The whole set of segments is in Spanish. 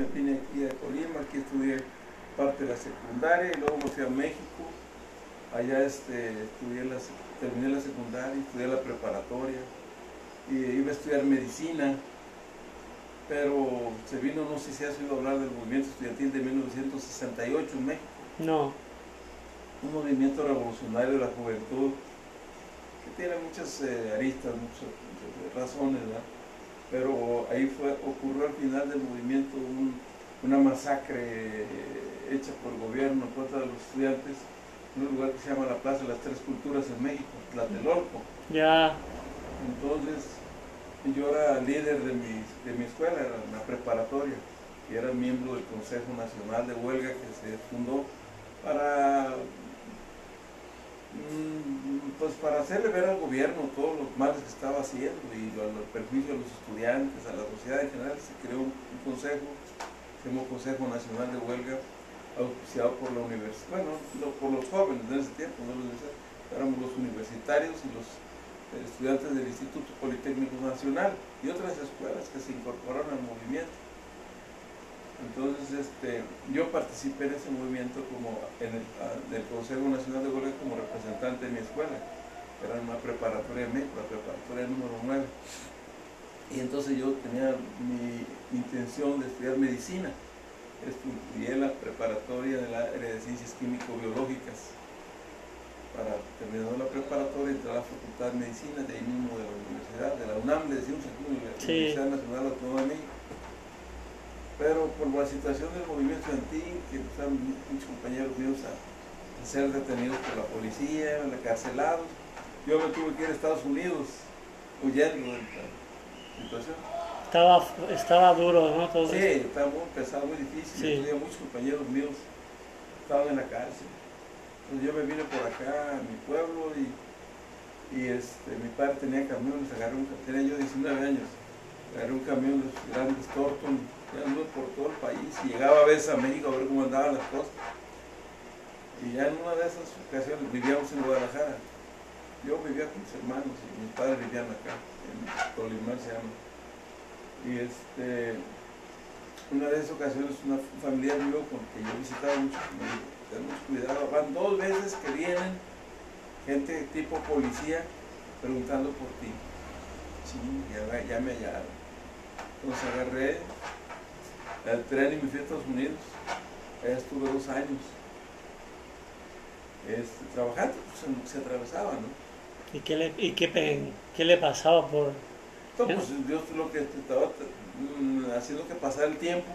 me vine aquí a Colima, aquí estudié parte de la secundaria y luego me fui a México. Allá este, estudié la, terminé la secundaria, estudié la preparatoria y iba a estudiar medicina, pero se vino, no sé si has oído hablar del movimiento estudiantil de 1968 en México. No. Un movimiento revolucionario de la juventud que tiene muchas eh, aristas, muchas, muchas razones, ¿verdad? Pero ahí fue, ocurrió al final del movimiento un- una masacre hecha por el gobierno en contra de los estudiantes en un lugar que se llama la Plaza de las Tres Culturas en México, Tlatelolco. Ya. Entonces yo era líder de mi, de mi escuela, era una preparatoria, y era miembro del Consejo Nacional de Huelga que se fundó para pues para hacerle ver al gobierno todos los males que estaba haciendo y lo- el perjuicio a los estudiantes, a la sociedad en general, se creó un, consejo, se llamó Consejo Nacional de Huelga, auspiciado por la universidad, bueno, no, por los jóvenes de ese tiempo, no los éramos los universitarios y los eh, estudiantes del Instituto Politécnico Nacional y otras escuelas que se incorporaron al movimiento. Entonces, este, yo participé en ese movimiento como en el ah, del Consejo Nacional de Huelga como representante de mi escuela. Era una preparatoria de México, la preparatoria número 9. Y entonces yo tenía mi intención de estudiar medicina. Estudié la preparatoria del área de ciencias químico-biológicas. Para terminar la preparatoria entré a la Facultad de Medicina, de ahí mismo de la universidad, de la UNAM, le decimos aquí, la Sí. Universidad Nacional Autónoma de México. Pero por la situación del movimiento estudiantil, que empezaron muchos compañeros míos a, a ser detenidos por la policía, encarcelados, yo me tuve que ir a Estados Unidos huyendo de la situación. Estaba, estaba duro, ¿no? Todo Sí, eso. estaba muy pesado, muy difícil. Sí. Tenía muchos compañeros míos estaban en la cárcel. Entonces yo me vine por acá a mi pueblo y, y este, mi padre tenía camiones, agarré un, tenía yo 19 años, agarré un camión de esos grandes Torton, ya anduve por todo el país y llegaba a veces a México a ver cómo andaban las cosas. Y ya en una de esas ocasiones vivíamos en Guadalajara. Yo vivía con mis hermanos y mis padres vivían acá, en Tolimar se llama. Y este, una de esas ocasiones, una familia mío con que yo visitaba mucho, me dijo, ten mucho cuidado, van dos veces que vienen gente tipo policía preguntando por ti. Sí, ya, ya me hallaron. Entonces agarré el tren y me fui a Estados Unidos. Estuve dos años. Este, trabajando, pues, se, se atravesaba, ¿no? ¿Y qué le, y qué, qué le pasaba por...? No, pues Dios lo que estaba mm, haciendo que pasara el tiempo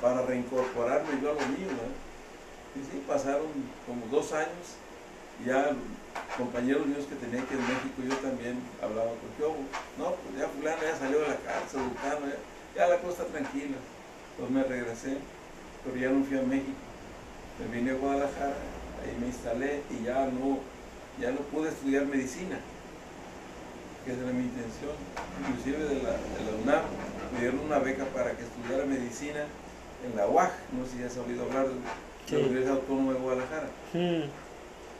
para reincorporarme yo a lo mío, ¿no? Y sí, pasaron como dos años, ya compañeros míos que tenía aquí en México, yo también hablaba con yo, no, pues ya fulano ya salió de la cárcel, ya, ya la cosa está tranquila. Entonces me regresé, pero ya no fui a México. Me vine a Guadalajara, ahí me instalé y ya no, ya no pude estudiar medicina, que esa era mi intención. Inclusive de la, de la UNAM me dieron una beca para que estudiara medicina en la UAG, no sé si has oído hablar de Sí. la Universidad Autónoma de Guadalajara. Mm,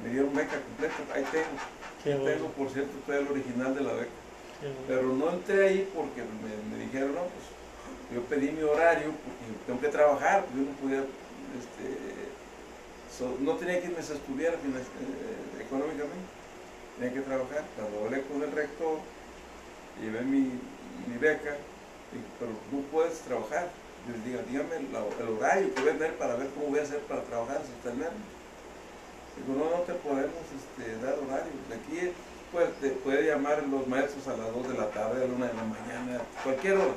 Me dieron beca completa, ahí tengo. qué Tengo, bueno. por cierto, todavía el original de la beca. bueno. Pero no entré ahí porque me, me dijeron, no, pues yo pedí mi horario porque tengo que trabajar, yo no podía, este, no tenía que irme a estudiar eh, económicamente, tenía que trabajar. Cuando hablé con el rector, llevé mi, mi beca, pero no puedes trabajar. Les digo, dígame el horario que voy a tener para ver cómo voy a hacer para trabajar, sostenerme. Digo, no, no te podemos este, dar horario. Aquí pues, te puede llamar los maestros a las 2 de la tarde, a la 1 de la mañana, cualquier hora.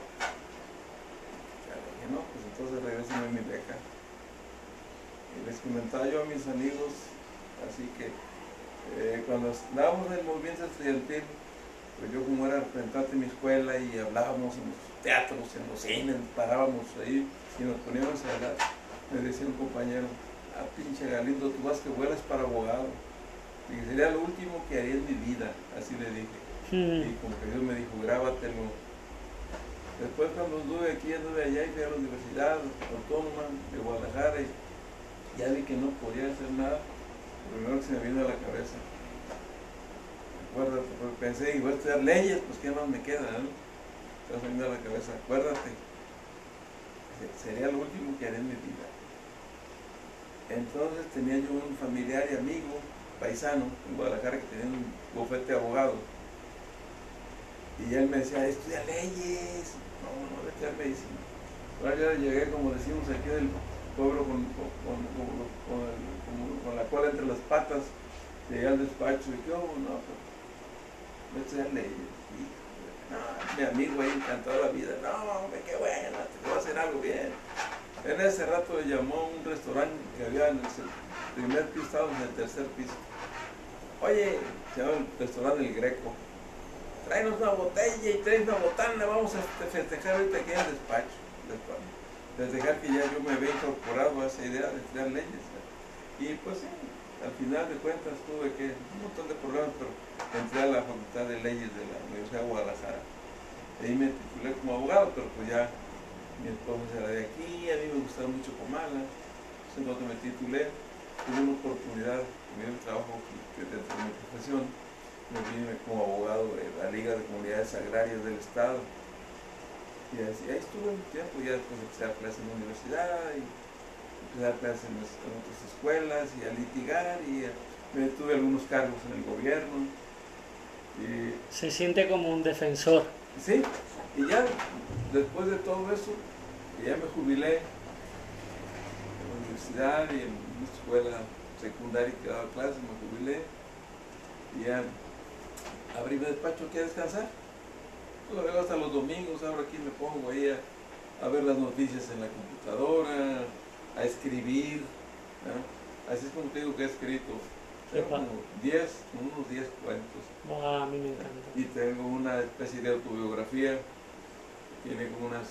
Entonces regresen mi beca. Y les comentaba yo a mis amigos, así que eh, cuando estábamos en el movimiento estudiantil, pues yo como era representante de mi escuela y hablábamos en los teatros, en los cines, parábamos ahí y nos poníamos a hablar, me decía un compañero, ah pinche Galindo, tú vas que vuelas para abogado. Y sería lo último que haría en mi vida, así le dije. Mm, Y como que Dios me dijo, grábatelo. Después cuando anduve aquí, anduve allá y fui a la Universidad Autónoma de Guadalajara y ya vi que no podía hacer nada. Lo primero que se me vino a la cabeza. Acuérdate, porque pensé, a estudiar leyes, pues qué más me queda, ¿no? Me vino a la cabeza, acuérdate. sería lo último que haré en mi vida. Entonces tenía yo un familiar y amigo, paisano, en Guadalajara, que tenía un. Y él me decía, estudia leyes, no, no, a medicina. Ahora ya llegué, como decimos aquí del pueblo, con, con, con, con la cola entre las patas, llegué al despacho y yo, no, pues, voy a estudiar leyes. No, mi amigo ahí encantado la vida, no, hombre, qué bueno, te voy a hacer algo bien. En ese rato le llamó a un restaurante que había en el primer piso, en el tercer piso. Oye, se llama el restaurante El Greco. Tráenos una botella y traes una botana, vamos a este, festejar ahorita aquí en el despacho. despacho. Festejar que ya yo me había incorporado a esa idea de estudiar leyes. Y pues sí, al final de cuentas tuve que, un montón de problemas, pero entré a la Facultad de Leyes de la Universidad de Guadalajara. Ahí me titulé como abogado, pero pues ya mi esposa era de aquí, a mí me gustaba mucho Comala, entonces cuando me titulé, tuve una oportunidad, dio un trabajo que dentro de mi profesión, me vine como abogado de la Liga de Comunidades Agrarias del Estado. Y así, ahí estuve un tiempo, ya después empecé a dar clases en la universidad, y empecé a dar clases en, otras escuelas, y a litigar, y a- me tuve algunos cargos en el gobierno. Y Se siente como un defensor. Sí, y ya después de todo eso, ya me jubilé en la universidad y en una escuela secundaria que daba clases, me jubilé y ya abrí mi despacho aquí a descansar. Lo veo hasta los domingos, ahora aquí me pongo ahí a, a ver las noticias en la computadora, a escribir. Así es como te digo que he escrito. Tengo como 10, unos 10 cuentos. Buah, a mí me encanta. Y tengo una especie de autobiografía, tiene como unas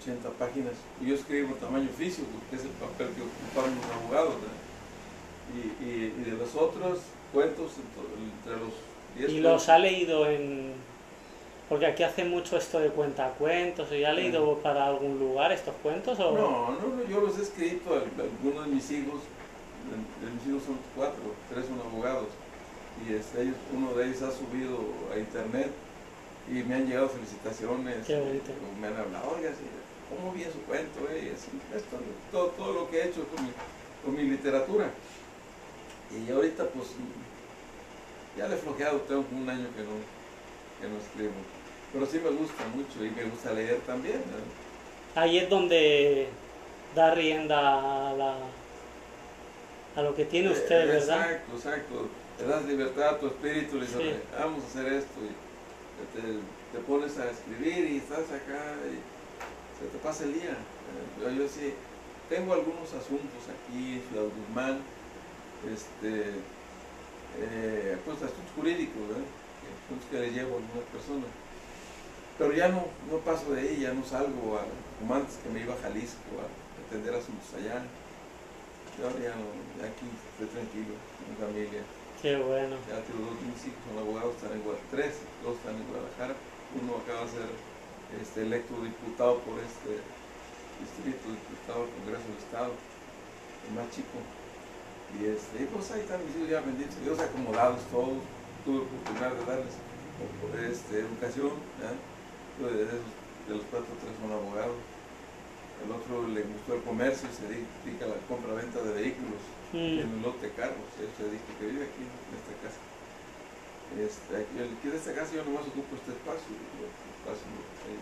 80 páginas. Y yo escribo tamaño físico, porque es el papel que ocuparon los abogados. y- y de los otros cuentos, ento- entre los 10 ¿Y los ha leído en...? Porque aquí hace mucho esto de cuentacuentos. ¿Y ha leído para algún lugar estos cuentos? O... No, no, no, yo los he escrito a algunos de mis hijos, de, de mis hijos son cuatro, tres son abogados, y este, ellos, uno de ellos ha subido a internet y me han llegado felicitaciones, Qué bonito. me han hablado, oiga, ¿cómo bien su cuento? eh?" Así, esto, todo, todo lo que he hecho con mi, con mi literatura. Y ahorita pues ya le he flojeado, tengo como un año que no, que no escribo. Pero sí me gusta mucho y me gusta leer también. ¿no? Ahí es donde da rienda a, la, a lo que tiene usted, Eh, ¿verdad? Exacto, exacto. Le das libertad a tu espíritu, le dices, Sí. "Oye, vamos a hacer esto. Y te, te pones a escribir y estás acá y se te pasa el día. Eh, Yo, yo sí, tengo algunos asuntos aquí en Ciudad Guzmán, este, eh, pues asuntos jurídicos, ¿verdad? asuntos que le llevo a algunas personas. Pero ya no, no paso de ahí, ya no salgo a, como antes que me iba a Jalisco a atender asuntos allá. Yo ahora ya no, ya aquí estoy tranquilo, con mi familia. Qué bueno. Ya tengo dos mis hijos son abogados, están en Guadalajara, tres, dos están en Guadalajara. Uno acaba de ser este, electo diputado por este distrito, diputado al Congreso del Estado, el más chico. Y este, pues ahí están mis hijos ya benditos, Dios acomodados todos. Tuve oportunidad de darles este, educación. Yo De, los cuatro, tres son abogados. El otro le gustó el comercio y se dedica a la compra-venta de vehículos Mm, en un lote de carros, él se dice que vive aquí en esta casa. Este, aquí, aquí en esta casa yo nomás ocupo este espacio, el espacio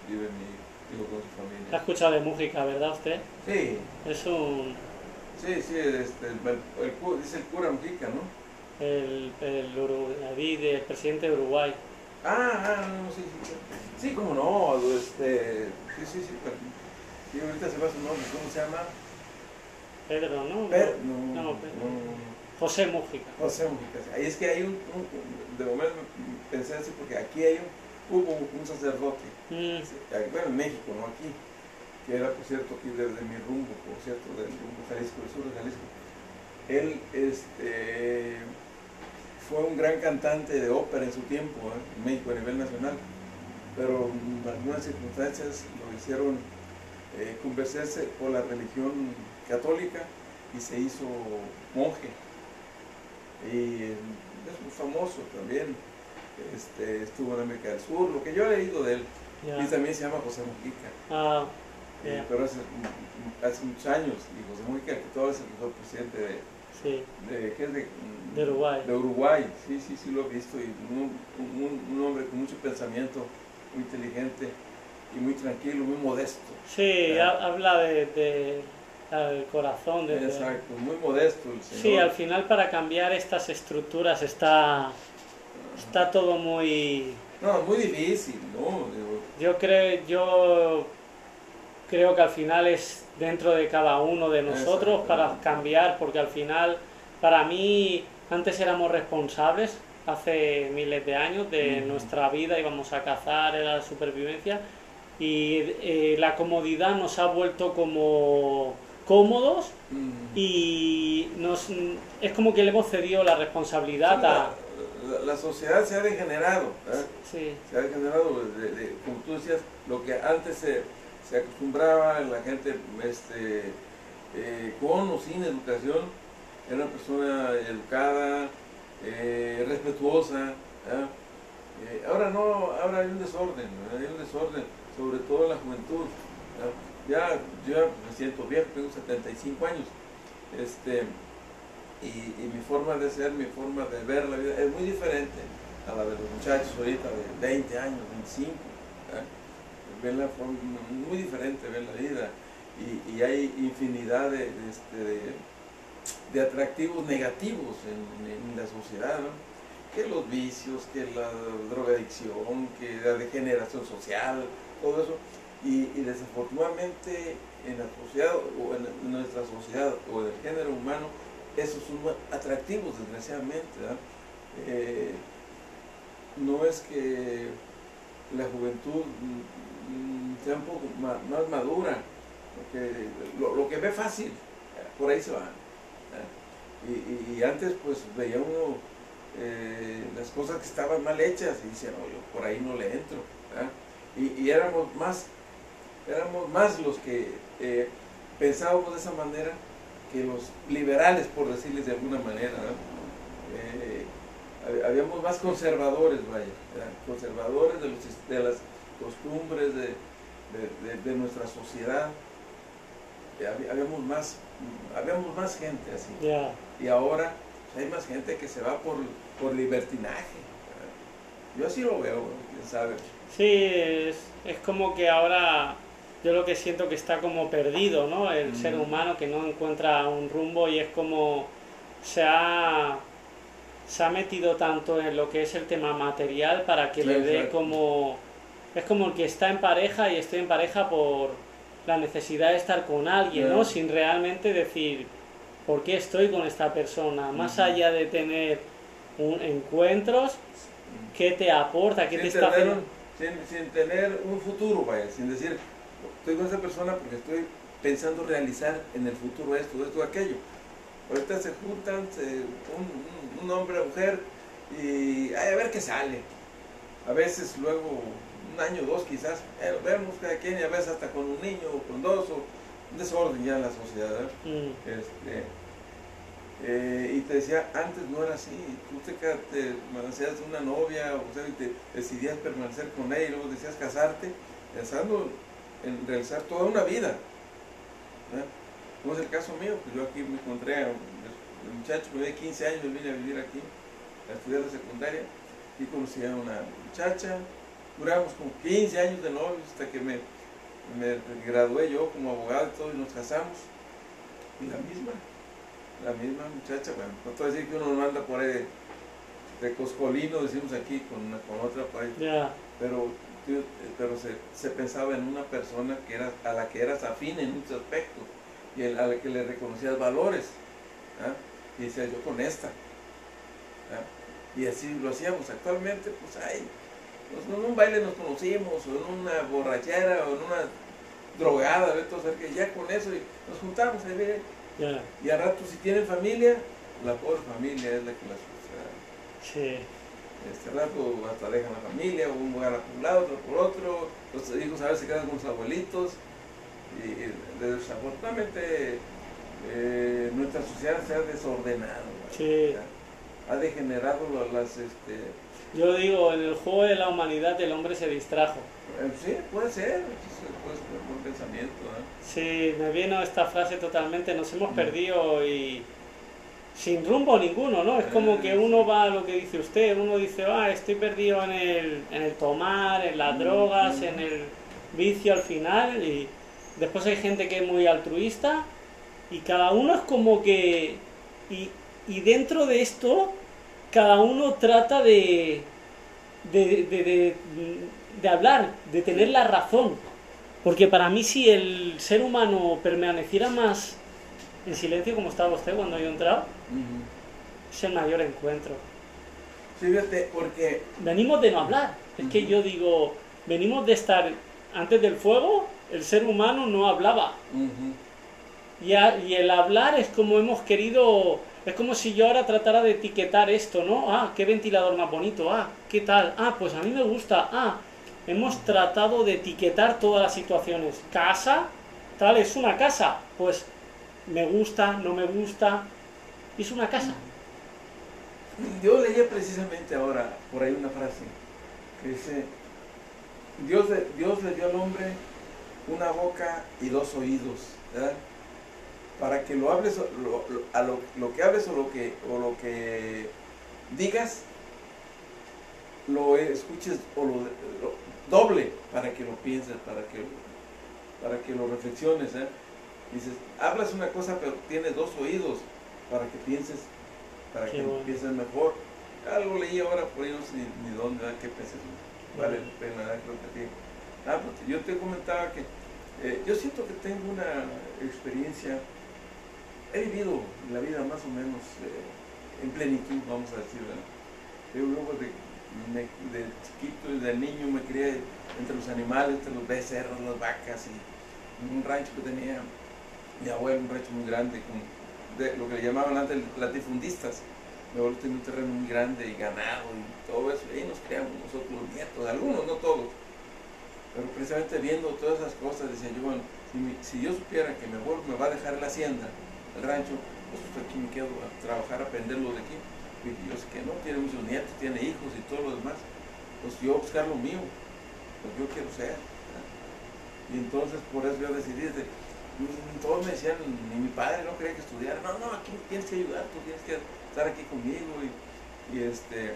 vive mi hijo con su ¿Ha familia. escuchado de música, verdad usted? Sí, Es un... sí, sí, este, el, el dice el cura Mujica, ¿no? El, el, Uru- David, el presidente de Uruguay. Ah, ah, no, sí, sí, sí, sí, cómo no, este, sí, sí, sí, pero, sí, ahorita se va su nombre, ¿cómo se llama? Pedro, ¿no? Per- No, Pedro. no. José Mújica. José Mujica. Ahí es que hay un, un- de momento pensé así porque aquí hay un, hubo un sacerdote, Mm, bueno, en México, no aquí, que era, por cierto, aquí desde mi rumbo, por cierto, del rumbo Jalisco, del sur de Jalisco. Él este, fue un gran cantante de ópera en su tiempo, ¿eh? en México a nivel nacional, pero en algunas circunstancias lo hicieron eh, convencerse por la religión católica y se hizo monje. Y es muy famoso también, este, estuvo en América del Sur, lo que yo he leído de él. ya. Y también se llama José Mujica. Ah, Pero hace, hace, muchos años, y José Mujica que todo es el presidente de, sí. de, ¿qué es de, de, Uruguay. De Uruguay, sí, sí, sí lo he visto, y un, un, un hombre con mucho pensamiento, muy inteligente y muy tranquilo, muy modesto. Sí, habla de, de corazón. De, Exacto, muy modesto el Señor. Sí, al final para cambiar estas estructuras está, está todo muy... No, muy difícil, ¿no? Yo creo, yo creo que al final es dentro de cada uno de nosotros para cambiar, porque al final, para mí, antes éramos responsables, hace miles de años, de nuestra vida, íbamos a cazar, era la supervivencia, y eh, la comodidad nos ha vuelto como cómodos y nos, es como que le hemos cedido la responsabilidad a... La, sociedad se ha degenerado, ¿eh? se ha degenerado, como tú decías, lo que antes se, se acostumbraba la gente este, eh, con o sin educación, era una persona educada, eh, respetuosa. ahora no, ahora hay un desorden, hay un desorden, sobre todo en la juventud ya, yo me siento viejo, tengo 75 años, este, y, mi forma de ser, mi forma de ver la vida es muy diferente a la de los muchachos ahorita de 20 años, 25. Ven la forma muy diferente, ven la vida. Y, hay infinidad de, este, de, atractivos negativos en, la sociedad, que los vicios, que la drogadicción, que la degeneración social, todo eso y, desafortunadamente en la sociedad o en nuestra sociedad o en el género humano, esos son atractivos, desgraciadamente. Eh, no es que la juventud sea un poco más, madura, porque lo, que ve fácil, por ahí se va. Y, antes pues veía uno eh, las cosas que estaban mal hechas y decía, no, yo por ahí no le entro. Y, éramos más éramos más los que eh, pensábamos de esa manera que los liberales, por decirles de alguna manera. Eh, habíamos más conservadores, vaya, conservadores de, los, de, las costumbres de, de, nuestra sociedad. Habíamos más, habíamos más gente así. Y ahora hay más gente que se va por, por libertinaje. Yo así lo veo, quién sabe. Sí, es, es como que ahora yo lo que siento que está como perdido, ¿no? El ser humano que no encuentra un rumbo y es como se ha, se ha metido tanto en lo que es el tema material para que le dé como... Es como el que está en pareja y estoy en pareja por la necesidad de estar con alguien, ¿no? Sin realmente decir, ¿por qué estoy con esta persona? Más allá de tener un, encuentros, ¿qué te aporta? ¿Qué te está haciendo? Sin, sin tener un futuro, vaya, sin decir, estoy con esa persona porque estoy pensando realizar en el futuro esto, esto, aquello. Ahorita se juntan un, un, hombre, mujer, y a ver qué sale. A veces luego, un año, dos quizás, vemos cada quien y a veces hasta con un niño o con dos, o un desorden ya en la sociedad. Mm. Este, eh, y te decía, antes no era así, tú te, hacías una novia, o sea, y te decidías permanecer con ella, y luego decías casarte, pensando en realizar toda una vida. No es el caso mío, pues yo aquí me encontré a un muchacho, me de 15 años, vine a vivir aquí, a estudiar la secundaria, y conocí a una muchacha, duramos como 15 años de novios hasta que me, me gradué yo como abogado y todo, y nos casamos. Y la misma, la misma muchacha, bueno, no te voy a decir que uno no anda por ahí de, coscolino, decimos aquí, con, una, con otra por ahí, pero pero se, se, pensaba en una persona que era, a la que eras afín en muchos aspectos y a la que le reconocías valores. ¿ah? Y decía yo con esta. ¿ah? Y así lo hacíamos. Actualmente, pues hay, pues, en un baile nos conocimos, o en una borrachera, o en una drogada, que ya con eso y nos juntamos. Y al rato, si tienen familia, la pobre familia es la que las Sí. este rato hasta dejan la familia, un lugar a un lado, otro por otro, los hijos a veces se quedan con sus abuelitos y desafortunadamente eh, nuestra sociedad se ha desordenado, ha degenerado las, este, Yo digo, en el juego de la humanidad el hombre se distrajo. Eh, Sí, puede ser, puede ser un buen pensamiento. ¿eh? Sí, me vino esta frase totalmente, nos hemos Mm. perdido y sin rumbo ninguno, ¿no? Es como que uno va a lo que dice usted, uno dice, ah, estoy perdido en el, en el tomar, en las Mm, drogas, mm. en el vicio al final y después hay gente que es muy altruista y cada uno es como que... Y, y dentro de esto, cada uno trata de, de, de, hablar, de tener la razón. Porque para mí si el ser humano permaneciera más en silencio como estaba usted cuando yo he entrado, es el mayor encuentro. Sí, fíjate, porque Venimos de no hablar. Es que yo digo, venimos de estar antes del fuego, el ser humano no hablaba. Y, a- y el hablar es como hemos querido, es como si yo ahora tratara de etiquetar esto, ¿no? Ah, qué ventilador más bonito, ah, qué tal, ah, pues a mí me gusta, ah, hemos tratado de etiquetar todas las situaciones. Casa, tal, es una casa, pues me gusta, no me gusta, es una casa. Yo leía precisamente ahora por ahí una frase que dice, Dios Dios le dio al hombre una boca y dos oídos, ¿verdad? Para que lo hables, lo, lo- a lo, lo que hables o lo que, o lo que digas, lo escuches o lo, lo doble para que lo pienses, para que, para que lo reflexiones. ¿eh? Dices, hablas una cosa pero tienes dos oídos para que pienses, para Qué que bueno. pienses mejor. Algo leí ahora por ahí, no sé ni, ni dónde, ¿verdad? qué pensé, vale la pena, creo que sí. Ah, pues, yo te comentaba que eh, yo siento que tengo una experiencia, he vivido la vida más o menos eh, en plenitud, vamos a decir, ¿verdad? Yo luego de, me- de chiquito de niño me crié entre los animales, entre los becerros, las vacas y un rancho que tenía mi abuelo, un rancho muy grande, con lo que le llamaban antes latifundistas. Mi abuelo tenía un terreno muy grande y ganado y todo eso, y ahí nos criamos nosotros los nietos, algunos, no todos. Pero precisamente viendo todas esas cosas, decía yo, bueno, si, mi- si yo supiera que mi abuelo me va a dejar la hacienda, el rancho, pues aquí me quedo a trabajar, a aprenderlo de aquí. Y yo sé que no, tiene muchos nietos, tiene hijos y todo lo demás. Pues yo buscar lo mío, pues yo quiero ser. ¿verdad? Y entonces por eso yo decidí, desde- mm, todos me decían, ni mi padre no quería que estudiara, no, no, aquí tienes que ayudar, tú tienes que estar aquí conmigo. Y, y este,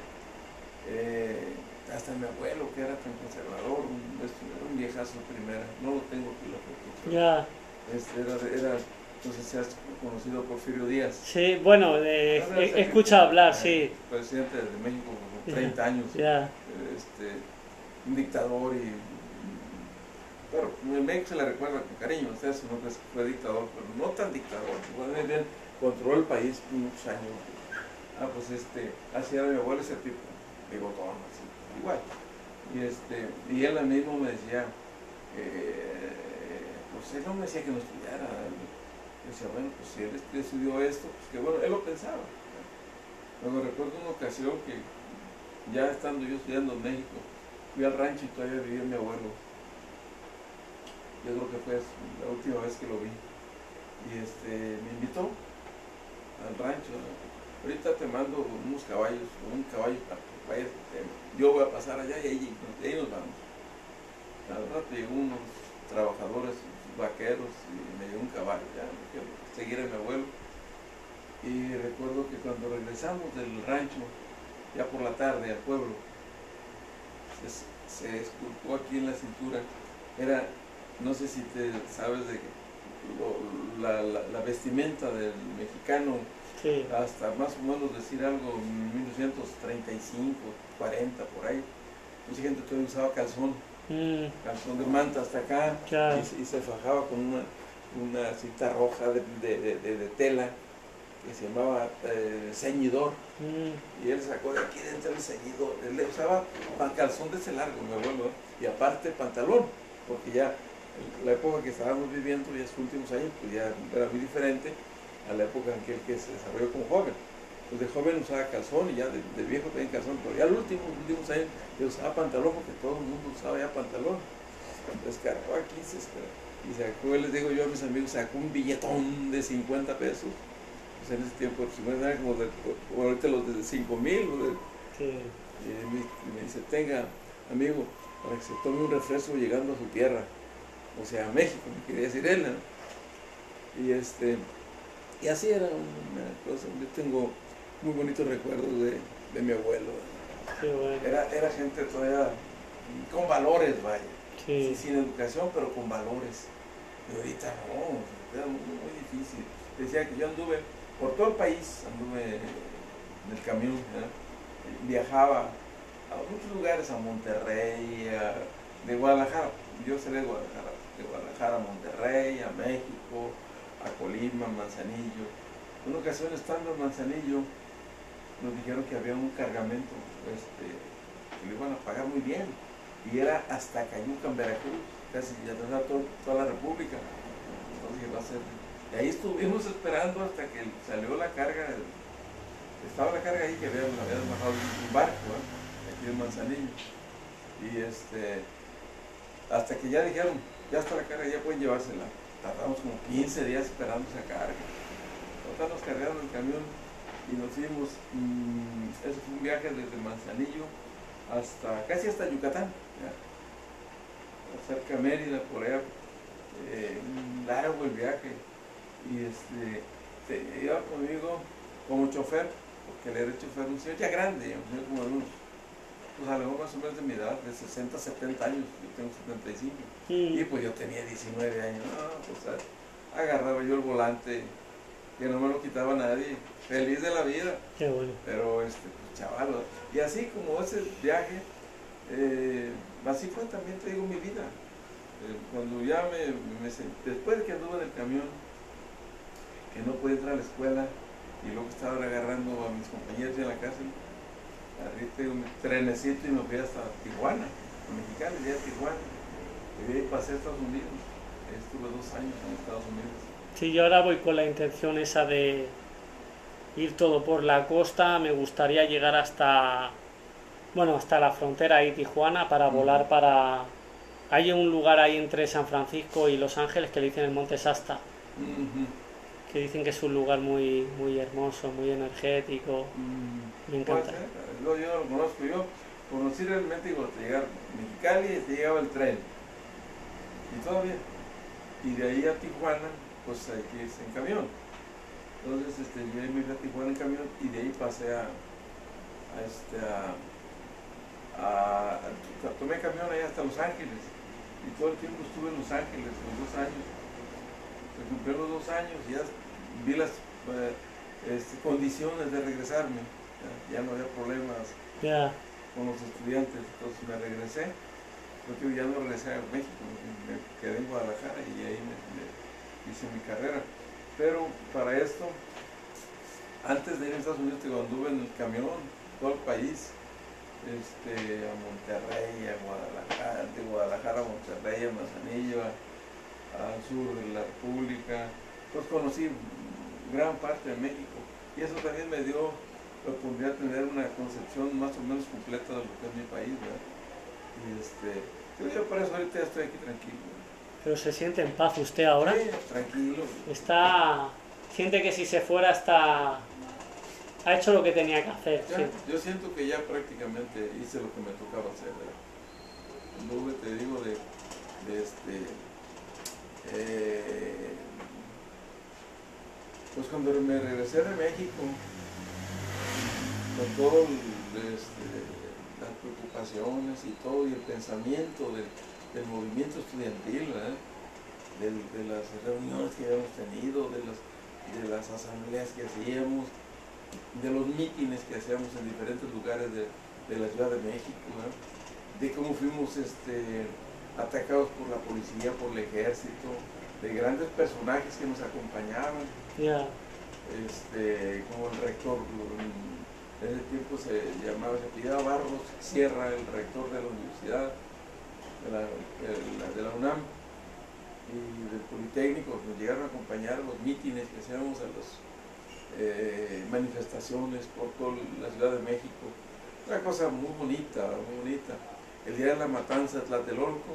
eh, hasta mi abuelo que era tan conservador, un, un viejazo primera, no lo tengo aquí la foto. Ya, Este, era, era, no sé si has conocido a Porfirio Díaz. sí, bueno, eh, he, he escuchado hablar, eh, sí, Presidente de México por Ya. 30 años. ya, Este, un dictador y. Pero en México se le recuerda con cariño, o sea, eso no es que fue dictador, pero no tan dictador. Bueno, bien, controló el país por muchos años. Ah, pues este, así era mi abuelo ese tipo, bigotón, así, igual. Y este, y él mismo me decía, eh, pues él no me decía que no estudiara. Yo decía, bueno, pues si él estudió esto, pues que bueno, él lo pensaba. Luego recuerdo una ocasión que ya estando yo estudiando en México, fui al rancho y todavía vivía mi abuelo. Yo creo que fue la última vez que lo vi. Y este, me invitó al rancho. Ahorita te mando unos caballos, un caballo para que vayas. eh, Yo voy a pasar allá y ahí, y ahí nos vamos. Al rato llegó unos trabajadores vaqueros y me dio un caballo, ya, quiero seguir a mi abuelo. Y recuerdo que cuando regresamos del rancho, ya por la tarde al pueblo, se, se esculcó aquí en la cintura, era, no sé si te sabes de que lo- la, la- la vestimenta del mexicano, sí, hasta más o menos decir algo, 1935, 40, por ahí, mucha gente todavía usaba calzón, mm, calzón de manta hasta acá, Claro. y, se- y se fajaba con una, una cinta roja de, de- de- tela que se llamaba eh, ceñidor. mm, Y él sacó de aquí dentro el ceñidor. Él le usaba calzón de ese largo, mi abuelo, y aparte pantalón, porque ya la época que estábamos viviendo, ya sus últimos años, pues ya era muy diferente a la época en que él que se desarrolló como joven. Pues de joven usaba calzón y ya de, de viejo también calzón, pero ya los últimos, últimos años ya usaba pantalón porque todo el mundo usaba ya pantalón. Aquí se escar- y sacó, les digo yo a mis amigos, sacó un billetón de 50 pesos. Pues en ese tiempo, los 50 eran como, de, como ahorita los de 5 mil, Sí. Y me, y me dice, tenga, amigo, para que se tome un refresco llegando a su tierra. O sea, a México, me quería decir él, ¿no? Y este, y así era una cosa. Yo tengo muy bonitos recuerdos de, de mi abuelo. Bueno. Era, era gente todavía con valores, vaya. Sí. Sí, sin educación, pero con valores. Y ahorita no, era muy, muy difícil. Decía que yo anduve por todo el país, anduve en el camión, ¿verdad? viajaba a muchos lugares, a Monterrey, a- de Guadalajara. Yo salí de Guadalajara, de Guadalajara a Monterrey, a México, a Colima, Manzanillo. Una ocasión estando en Manzanillo, nos dijeron que había un cargamento este, que lo iban a pagar muy bien y era hasta Cayuca, en Veracruz, casi ya toda, toda la República. Entonces va a ser. Y ahí estuvimos esperando hasta que salió la carga. Estaba la carga ahí que habían, habían bajado un barco, ¿eh? aquí en Manzanillo. Y este, hasta que ya dijeron, ya está la carga, ya pueden llevársela. Tardamos como 15 días esperando esa carga. Total, nos cargaron el camión y nos fuimos. ese fue un viaje desde Manzanillo hasta casi hasta Yucatán, ya. cerca de Mérida, por allá, eh, un largo el viaje. Y este, te- iba conmigo como chofer, porque él era chofer, un señor ya grande, un señor como de unos, pues a lo mejor más o menos de mi edad, de 60, 70 años, yo tengo 75. Y Mm. pues yo tenía 19 años, no, pues agarraba yo el volante, que no me lo quitaba nadie, feliz de la vida. Qué bueno. Pero, este, pues, chaval, y así como ese viaje, eh, así fue también, te digo, mi vida. Eh, cuando ya me, me después de que anduve en el camión, que no pude entrar a la escuela, y luego estaba agarrando a mis compañeros en la cárcel, agarré te digo, mi trenecito y me fui hasta Tijuana, a Mexicali, ya a Tijuana. Y de ahí pasé a Estados Unidos. Estuve dos años en Estados Unidos. Sí, yo ahora voy con la intención esa de ir todo por la costa. Me gustaría llegar hasta, bueno, hasta la frontera ahí, Tijuana, para volar para... Hay un lugar ahí entre San Francisco y Los Ángeles que le dicen el Monte Sasta, que dicen que es un lugar muy, muy hermoso, muy energético. Me encanta. yo no lo conozco. Yo conocí realmente cuando te llegar a Mexicali te llegaba el tren. Y todo bien. Y de ahí a Tijuana, pues hay que irse en camión. Entonces este, yo me fui a Tijuana en camión y de ahí pasé a, a este, a, tomé camión allá hasta Los Ángeles. Y todo el tiempo estuve en Los Ángeles, los dos años. Se cumplieron los dos años y ya vi las eh, este, condiciones de regresarme. Ya, ya no había problemas con los estudiantes, entonces me regresé. Porque ya no regresé a México, me quedé en Guadalajara y ahí me hice mi carrera. Pero para esto, antes de ir a Estados Unidos, digo, anduve en el camión, todo el país, este, a Monterrey, a Guadalajara, de Guadalajara a Monterrey, a Manzanillo, al sur de la República. Pues conocí gran parte de México y eso también me dio la oportunidad de tener una concepción más o menos completa de lo que es mi país, ¿verdad? Y este, yo, yo por eso ahorita estoy aquí tranquilo. Pero se siente en paz usted ahora. Sí, tranquilo. Está... Siente que si se fuera está... Ha hecho lo que tenía que hacer. Ya. Yo siento que ya prácticamente hice lo que me tocaba hacer, ¿verdad? Luego te digo de, de este, eh, pues cuando me regresé de México, con todo el, este, las preocupaciones y todo, y el pensamiento del, del movimiento estudiantil, de las reuniones que habíamos tenido, de las, de las asambleas que hacíamos, de los mítines que hacíamos en diferentes lugares de, de la Ciudad de México, de cómo fuimos este, atacados por la policía, por el ejército, de grandes personajes que nos acompañaban, este, como el rector, en ese tiempo se llamaba, se Barros Sierra, el rector de la universidad, de la, de la- UNAM y del Politécnico, nos llegaron a acompañar a los mítines que hacíamos, a las eh, manifestaciones por toda la Ciudad de México. Una cosa muy bonita, muy bonita. El día de la matanza de Tlatelolco,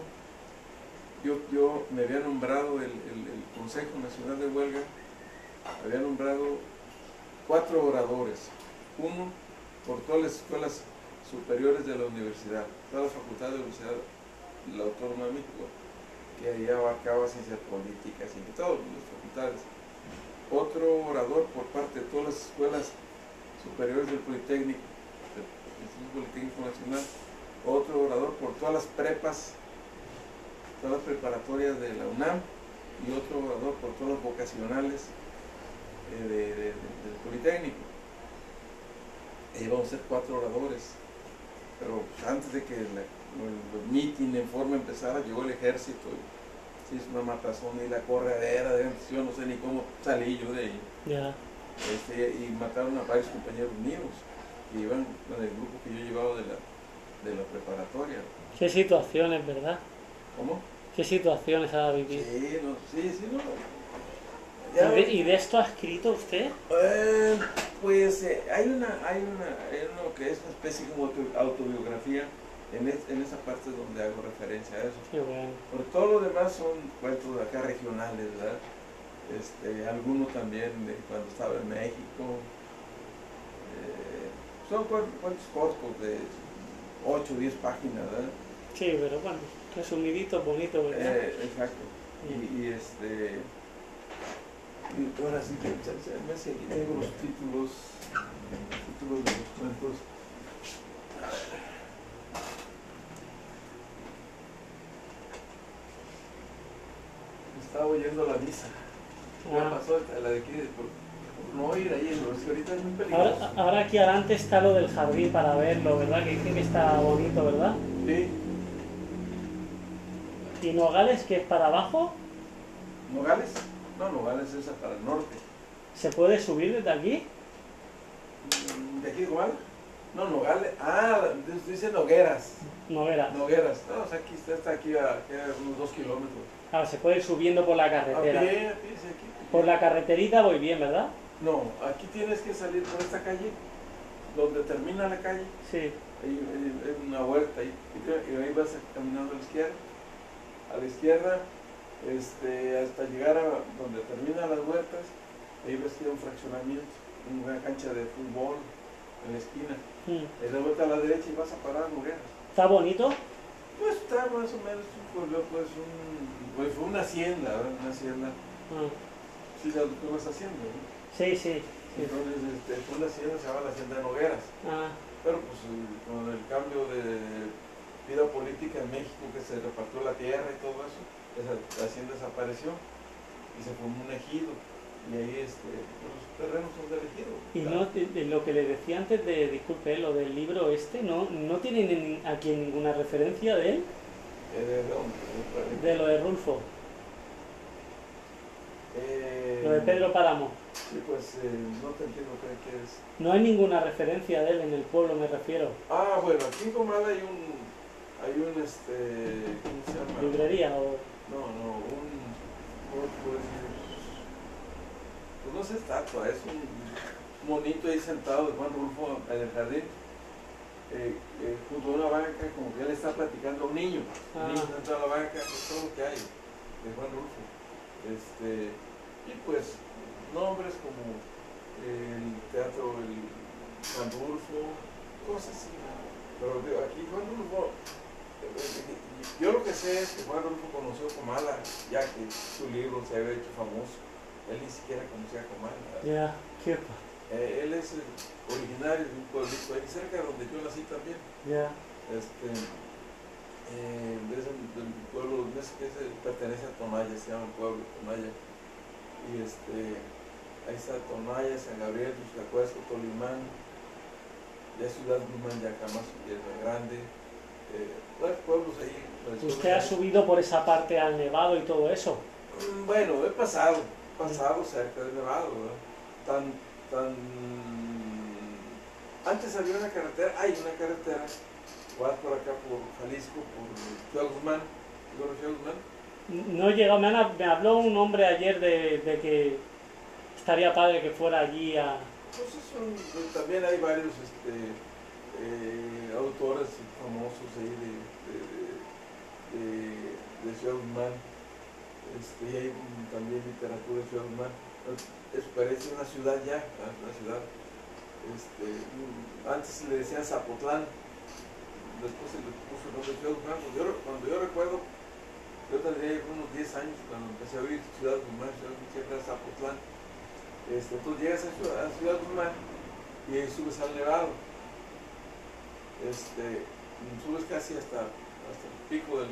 yo, yo me había nombrado el, el- el Consejo Nacional de Huelga, había nombrado cuatro oradores, uno por todas las escuelas superiores de la universidad, toda la facultad de la Universidad la Autónoma de México, que ahí abarcaba ciencias políticas y todas las facultades. Otro orador por parte de todas las escuelas superiores del Politécnico, del Instituto Politécnico Nacional, otro orador por todas las prepas, todas las preparatorias de la UNAM, y otro orador por todas las vocacionales eh, de, de, del Politécnico. E íbamos a ser cuatro oradores, pero antes de que la, el meeting en forma empezara, llegó el ejército y se hizo una matazón y la corredera, de, yo no sé ni cómo salí yo de ahí. Ya. Este, y mataron a varios compañeros míos que iban con el grupo que yo llevaba de la, de la preparatoria. Qué situaciones, ¿verdad? ¿Cómo? Qué situaciones ha vivido. Sí, no, sí, sí, no. ¿Y Ya, de, y de esto ha escrito usted? Eh, pues eh, hay una, hay una, hay uno que es una especie como auto- autobiografía en, es- en esa parte donde hago referencia a eso. Qué bueno. Porque todo lo demás son cuentos de acá regionales, ¿verdad? Este, algunos también de cuando estaba en México. Eh, son cuen- cuentos cortos de 8 o 10 páginas, ¿verdad? Sí, pero bueno, resumidito, bonito, ¿verdad? Eh, exacto. Y, y este. Y ahora sí que me tengo los títulos, títulos de los cuentos. Estaba oyendo la misa. Me Ah. pasó la de aquí por, no ir ahí, pero es que ahorita es muy peligroso. Ahora, ahora aquí adelante está lo del jardín para verlo, ¿verdad? Que dicen que está bonito, ¿verdad? Sí, ¿Y Nogales, que es para abajo? Nogales. No, Nogales es para el norte. ¿Se puede subir desde aquí? ¿De aquí igual? No, Nogales. Ah, dice Nogueras. Noguera. Nogueras. No, o sea, aquí está, está aquí a, a unos dos kilómetros. Claro, se puede ir subiendo por la A pie, carretera. a pie, sí, aquí. Por la carreterita voy bien, ¿verdad? No, aquí tienes que salir por esta calle, donde termina la calle. Sí. Hay, hay- una huerta ahí. Y ahí vas caminando a la izquierda. A la izquierda, este, hasta llegar a donde terminan las huertas, ahí ves que hay un fraccionamiento, una cancha de fútbol en la esquina. Mm. Ahí das vuelta a la derecha y vas a parar a Nogueras. ¿Está bonito? Pues está más o menos un pueblo, pues, un, pues fue una hacienda, ¿verdad? Una hacienda. Ah. Sí, lo que vas haciendo, ¿no? Sí, sí. Entonces, este, fue una hacienda, se llama la hacienda de Nogueras. Ah, Pero pues con el cambio de vida política en México, que se repartió la tierra y todo eso, esa hacienda desapareció y se formó un ejido. Y ahí este, los terrenos son ejido. y no, de- de lo que le decía antes de, disculpe, lo del libro este, ¿no, no tienen en- aquí ninguna referencia de él? Eh, ¿De dónde? De lo de Rulfo, Eh, lo de Pedro Páramo. Sí, pues eh, no te entiendo qué quieres. No hay ninguna referencia de él en el pueblo, me refiero. Ah, bueno, aquí en Comal hay un, hay un, este, ¿cómo se llama? Librería o... No, no, un, ¿cómo decir? Pues no es estatua, es un monito ahí sentado de Juan Rulfo en el jardín, eh, eh, junto a una banca, como que él está platicando a un niño. Ah. Un niño sentado en la banca, es todo lo que hay de Juan Rulfo. Este, y pues, nombres como el teatro el Juan Rulfo, cosas así. Pero aquí Juan Rulfo, eh, yo lo que sé es que Juan Rulfo conoció a Comala, ya que su libro se había hecho famoso. Él ni siquiera conocía a Comala. Ya, qué... Eh, él es originario de un pueblito ahí cerca de donde yo nací también. Ya, Este, eh, es el, del pueblo, es, eh, pertenece a Tonaya, se llama el pueblo Tonaya. Y este, ahí está Tonaya, San Gabriel, Tuscacuesco, Tolimán, ya Ciudad Limán, ya Camazo, Tierra Grande, eh, varios pueblos ahí. sur ¿Usted ha subido por esa parte al Nevado y todo eso? Mm, Bueno, he pasado, pasado cerca del Nevado, ¿verdad? Tan, tan... Antes había una carretera, hay una carretera, vas por acá por Jalisco, por Guzmán, ¿conoces Ciudad Guzmán? No he llegado, me, han- me habló un hombre ayer de, de que estaría padre que fuera allí a... Pues es un- pues también hay varios este, eh, autores famosos ahí de, de, de- de Ciudad Guzmán, este, y hay también literatura de Ciudad Guzmán. Es, parece una ciudad ya, ¿verdad? una ciudad. Este, antes le decían Zapotlán, después se le puso el nombre de Ciudad Guzmán. Cuando yo, cuando yo recuerdo, yo tendría unos 10 años cuando empecé a oír Ciudad Guzmán, Ciudad era Zapotlán. Este, entonces llegas a Ciudad, Ciudad Guzmán y ahí subes al Nevado. Este, subes casi hasta, hasta el pico del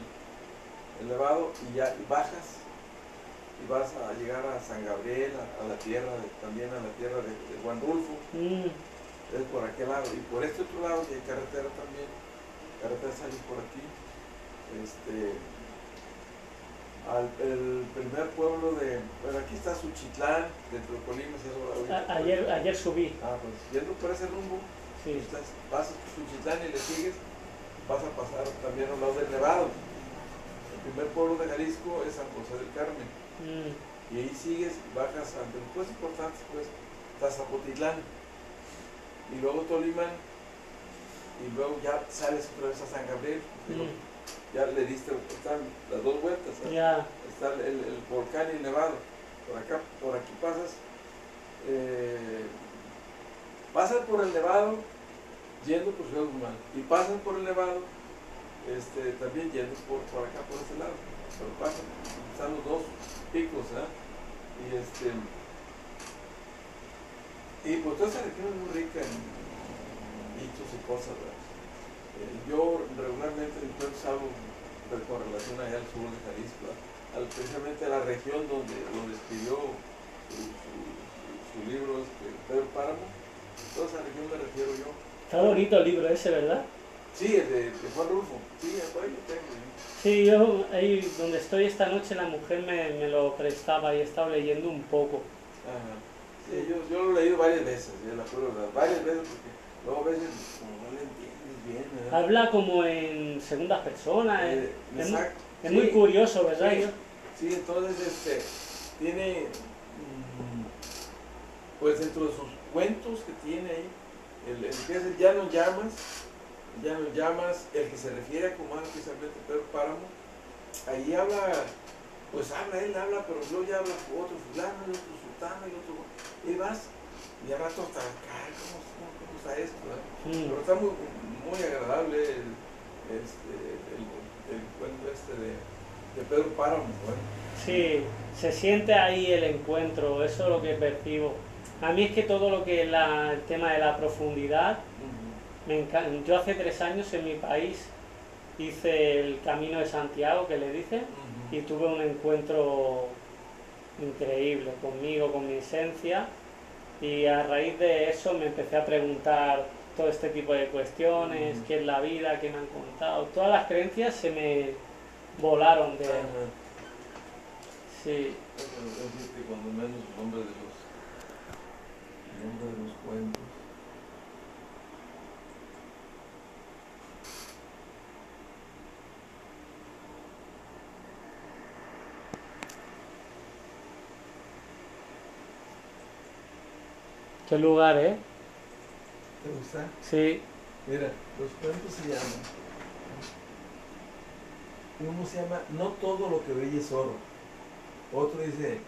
elevado y ya y bajas y vas a llegar a San Gabriel, a, a la tierra, de- también a la tierra de, de Juan Rulfo, Mm, es por aquel lado. Y por este otro lado, que hay carretera también, carretera sale por aquí. Este, al, el primer pueblo de, bueno, aquí está Suchitlán, dentro de Colima, si eso ahorita- a- ayer, ayer subí, Ah, pues yendo por ese rumbo, sí. estás- vas a Suchitlán y le sigues, vas a pasar también al lado del Nevado. El primer pueblo de Jalisco es San José del Carmen. Mm, Y ahí sigues, bajas ante los puestos importantes, pues, está Zapotitlán. Y luego Tolimán. Y luego ya sales otra vez a San Gabriel. digo, mm, Ya le diste, están las dos vueltas. ya, Está el, el volcán y el nevado. Por acá, por aquí pasas. eh, pasas por el nevado yendo por Ciudad Guzmán. Y pasas por el nevado este, también yendo por, por acá, por este lado. Pero pasan, están los dos picos, ¿ah? Y este. Y pues toda esa región es muy rica en bichos y cosas, ¿verdad? Eh, yo regularmente encuentro algo de correlación allá al sur de Jalisco, al, precisamente a la región donde, donde escribió su- su libro este, Pedro Páramo. Toda esa región me refiero yo. está bonito el libro ese, ¿verdad? Sí, el de, de Juan Rulfo. Sí, por ahí lo tengo. ¿eh? Sí, yo ahí donde estoy esta noche la mujer me, me lo prestaba y he estado leyendo un poco. Ajá. Sí, yo, yo lo he leído varias veces, ya la verdad. Varias veces porque luego a veces como no le entiendes bien, ¿verdad? Habla como en segunda persona, es, Eh, es exacto. es Sí. muy curioso, ¿verdad? Sí. Yo- Sí, entonces este tiene mm, pues dentro de sus cuentos que tiene ahí, el, el que es el Ya no llamas, llamas, el que se refiere a Comán, precisamente Pedro Páramo, ahí habla, pues habla, él habla, pero luego ya habla otro fulano, y otro sultano, y otro, y vas, y al rato hasta ¿cómo, cómo, cómo está esto? Mm, Pero está muy, muy agradable el, este, el, el cuento este de, de Pedro Páramo, ¿verdad? Sí, se siente ahí el encuentro, eso es lo que percibo. A mí es que todo lo que es la- el tema de la profundidad, me encanta. Yo hace tres años en mi país hice el Camino de Santiago, que le dicen, y tuve un encuentro increíble conmigo, con mi esencia, y a raíz de eso me empecé a preguntar todo este tipo de cuestiones, Ujú. qué es la vida, qué me han contado, todas las creencias se me volaron de... Ajá. Sí, Bueno, es decir, que cuando menos el nombre de los, el nombre de los cuentos. Qué lugar, ¿eh? ¿Te gusta? Sí, Mira, los cuentos se llaman. Uno se llama No todo lo que brilla es oro. Otro dice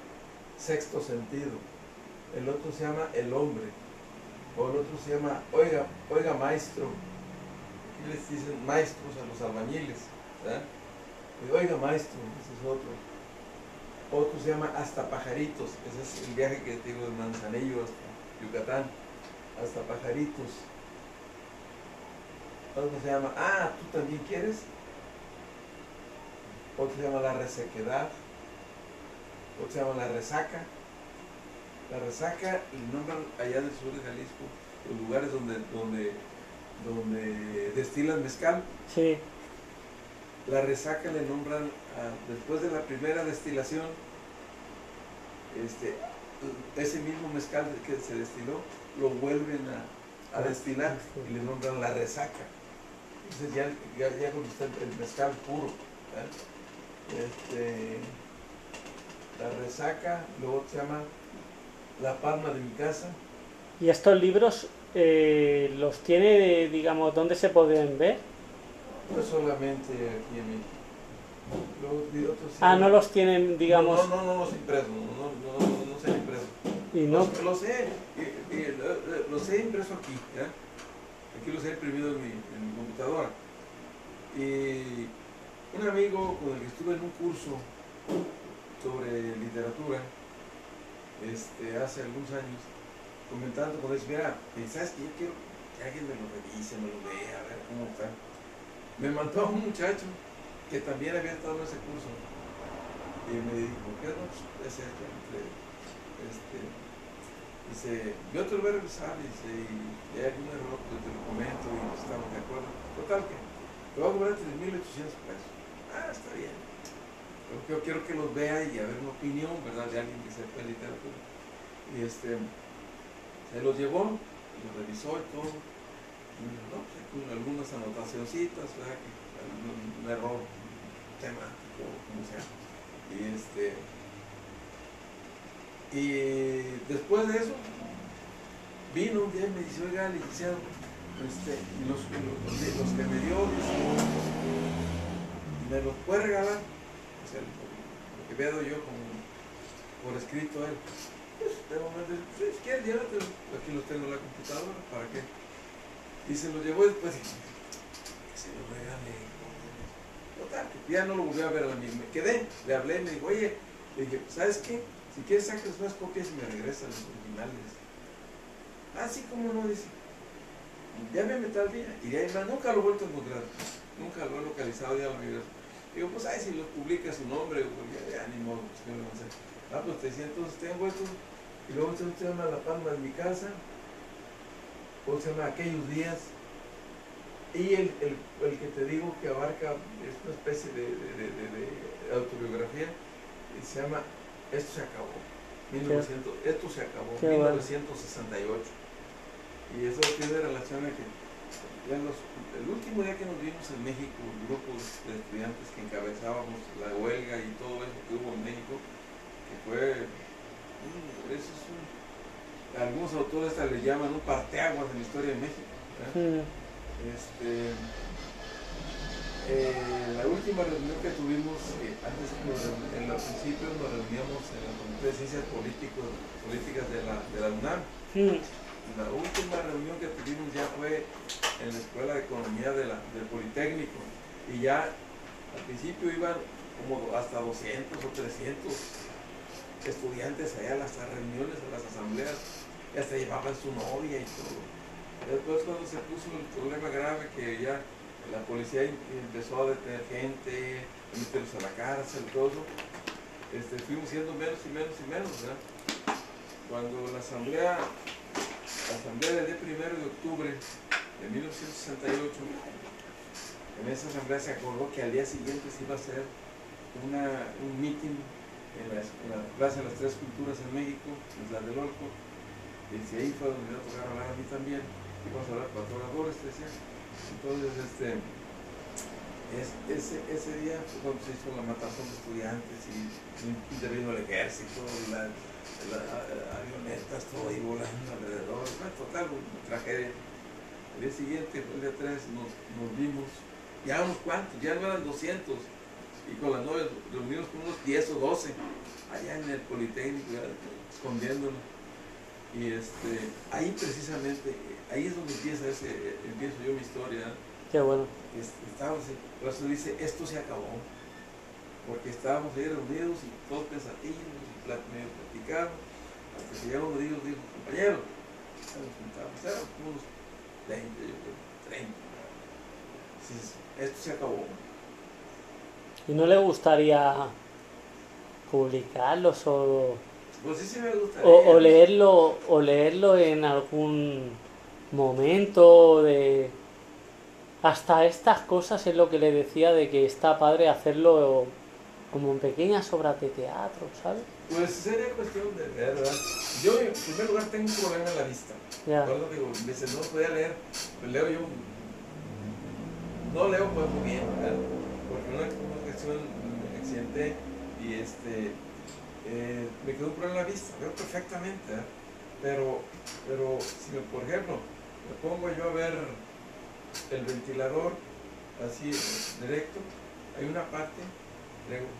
Sexto sentido. El otro se llama El hombre. O el otro se llama Oiga, oiga maestro. Aquí les dicen maestros a los albañiles. ¿verdad? Y, Oiga maestro, ese es otro. Otro se llama Hasta pajaritos. Ese es el viaje que te digo de Manzanillo hasta Yucatán. Hasta pajaritos. Otro se llama, ah, ¿tú también quieres? Otro se llama la resequedad. Otro se llama la resaca. La resaca, y nombran allá del sur de Jalisco los lugares donde, donde, donde destilan mezcal. sí, La resaca le nombran, a- después de la primera destilación, este, ese mismo mezcal que se destiló, lo vuelven a, a destilar y le nombran la resaca. Entonces ya, ya, ya cuando está el mezcal puro. Este, la resaca, luego se llama la palma de mi casa. y estos libros eh, los tiene, digamos, ¿dónde se pueden ver? No solamente aquí en México. Luego vi otros Ah, no los tienen, digamos, No, no, no, no los impresos, no, no, no, no, no se han impreso. Y no, Los, los he, impreso aquí. Aquí los he imprimido en mi, computadora. Y un amigo con el que estuve en un curso sobre literatura, este, hace algunos años, comentando con él, mira, ¿sabes que yo quiero que alguien me lo revise, me lo vea, a ver cómo está? Me mandó a un muchacho que también había estado en ese curso y me dijo, ¿qué no? Pues, es este, dice, yo te lo voy a revisar, dice, y hay algún error, pues te lo comento y estamos de acuerdo. Total que te voy a cobrar 3.800 pesos. Ah, está bien. Pero yo quiero que los vea y a ver una opinión, ¿verdad? De alguien que sepa de literatura. Y este, se los llevó, los revisó y todo. Y no, pues, con algunas anotacioncitas, ¿verdad? Que, un, un error temático, como sea. Y este, y después de eso, vino un día y me dice, oiga, licenciado, este, los, los, los, que me dio, me los puede regalar. O sea, lo que veo yo como por escrito él. De momento, si quieres, llévatelo. Aquí los tengo en la computadora, ¿para qué? Y se los llevó después y se lo regale. Total, ya no lo volví a ver a mí. Me quedé, le hablé, me dijo, oye, le dije, ¿sabes qué? Si quieres sacas unas copias y me regresas los originales. Así ah, como no dice. Llámeme tal día. Y de ahí más, nunca lo he vuelto a encontrar. Nunca lo he localizado, ya lo he Digo, pues ay, si lo publica su nombre, pues ya, ya ni modo, pues qué me va a hacer. Ah, pues te decía, entonces tengo esto. Y luego se llama La Palma de mi casa. O se llama Aquellos días. Y el, el, el, que te digo que abarca, es una especie de, de, de, de autobiografía, se llama Esto se acabó. 1900, esto se acabó, 1968. Y eso tiene relación a que ya los, el último día que nos vimos en México, grupos de estudiantes que encabezábamos la huelga y todo eso que hubo en México, que fue, mm, eso es un, algunos autores hasta le llaman un parteaguas en la historia de México. Este, eh, la última reunión que tuvimos, eh, antes en los principios nos reuníamos en la Comité de Ciencias Políticas de la, de la UNAM. La última reunión que tuvimos ya fue en la Escuela de Economía de la, del Politécnico y ya al principio iban como hasta 200 o 300 estudiantes allá a las reuniones, a las asambleas, y hasta llevaban su novia y todo. Después cuando se puso el problema grave que ya la policía empezó a detener gente, a meterlos a la cárcel, todo este, fuimos siendo menos y menos y menos. Cuando la asamblea, la asamblea del día primero de octubre de 1968, en esa asamblea se acordó que al día siguiente se iba a hacer una, un meeting en en la, Plaza de las Tres Culturas en México, en la del Olco, y ahí fue donde me tocar hablar a mí también, y vamos a hablar cuatro te decía. Entonces, este, es, ese, ese día fue cuando se hizo la matazón de estudiantes y intervino el ejército, las la, avionetas, todo ahí volando alrededor, total, una tragedia. El día siguiente, el día 3, nos, nos vimos, ya unos cuantos, ya no eran 200, y con las novias reunidos con unos 10 o 12, allá en el Politécnico, escondiéndonos. Y este, ahí precisamente, ahí es donde empieza ese, empiezo yo mi historia. Qué bueno. Estábamos, eso dice, esto se acabó. Porque estábamos ahí reunidos y todos pensativos y medio platicados. Hasta que de ellos dijo, compañero, nos juntamos, eran unos 20, yo creo, 30. Entonces, esto se acabó. ¿Y no le gustaría publicarlos o pues sí, sí me gustaría. O, o, leerlo, o leerlo en algún momento de... Hasta estas cosas es lo que le decía de que está padre hacerlo como en pequeñas obras de teatro, ¿sabes? Pues sería cuestión de ver, ¿verdad? Yo en primer lugar tengo un problema en la vista. Ya. Yeah. digo, me dice, no podía leer, pues leo yo, no leo pues muy bien, ¿verdad? Porque una, una ocasión me accidenté y este eh, me quedó un problema en la vista, veo perfectamente, ¿eh? pero, pero si por ejemplo me pongo yo a ver el ventilador así directo, hay una parte,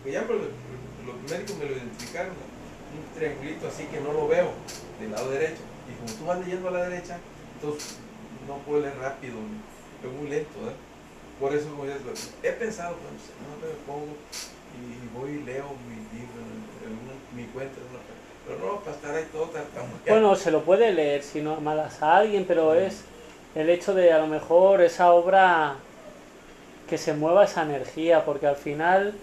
que ya los, médicos me lo identificaron, un triangulito así que no lo veo del lado derecho, y como tú vas leyendo a la derecha, entonces no puedo leer rápido, veo muy lento, ¿eh? por eso como dices, he pensado, pues, no me pongo y voy y leo mi libro, en mi cuenta, en una- pero no, para estar ahí todo. Bueno, se lo puede leer si no amalas a alguien, pero es el hecho de a lo mejor esa obra que se mueva esa energía, porque al final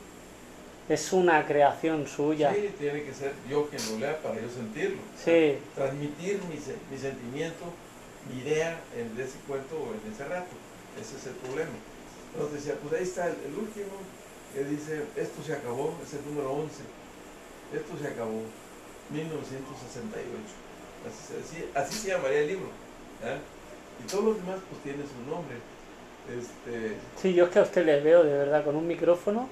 es una creación suya. Sí, tiene que ser yo quien lo lea para yo sentirlo. Sí, Transmitir mi, se- mi sentimiento, mi idea en ese cuento o en ese rato. Ese es el problema. Entonces decía, pues ahí está el, el último que dice, esto se acabó, es el número 11. Esto se acabó, 1968. Así, se- así, así se llamaría el libro. ¿eh? Y todos los demás pues tienen su nombre. Este, sí, yo es que a usted le veo de verdad con un micrófono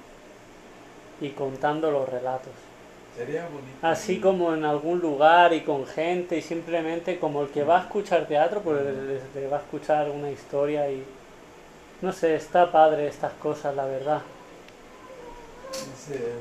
y contando los relatos. sería bonito. Así como en algún lugar y con gente y simplemente como el que va a escuchar teatro, pues le, le va a escuchar una historia y no sé, está padre estas cosas, la verdad. Dice,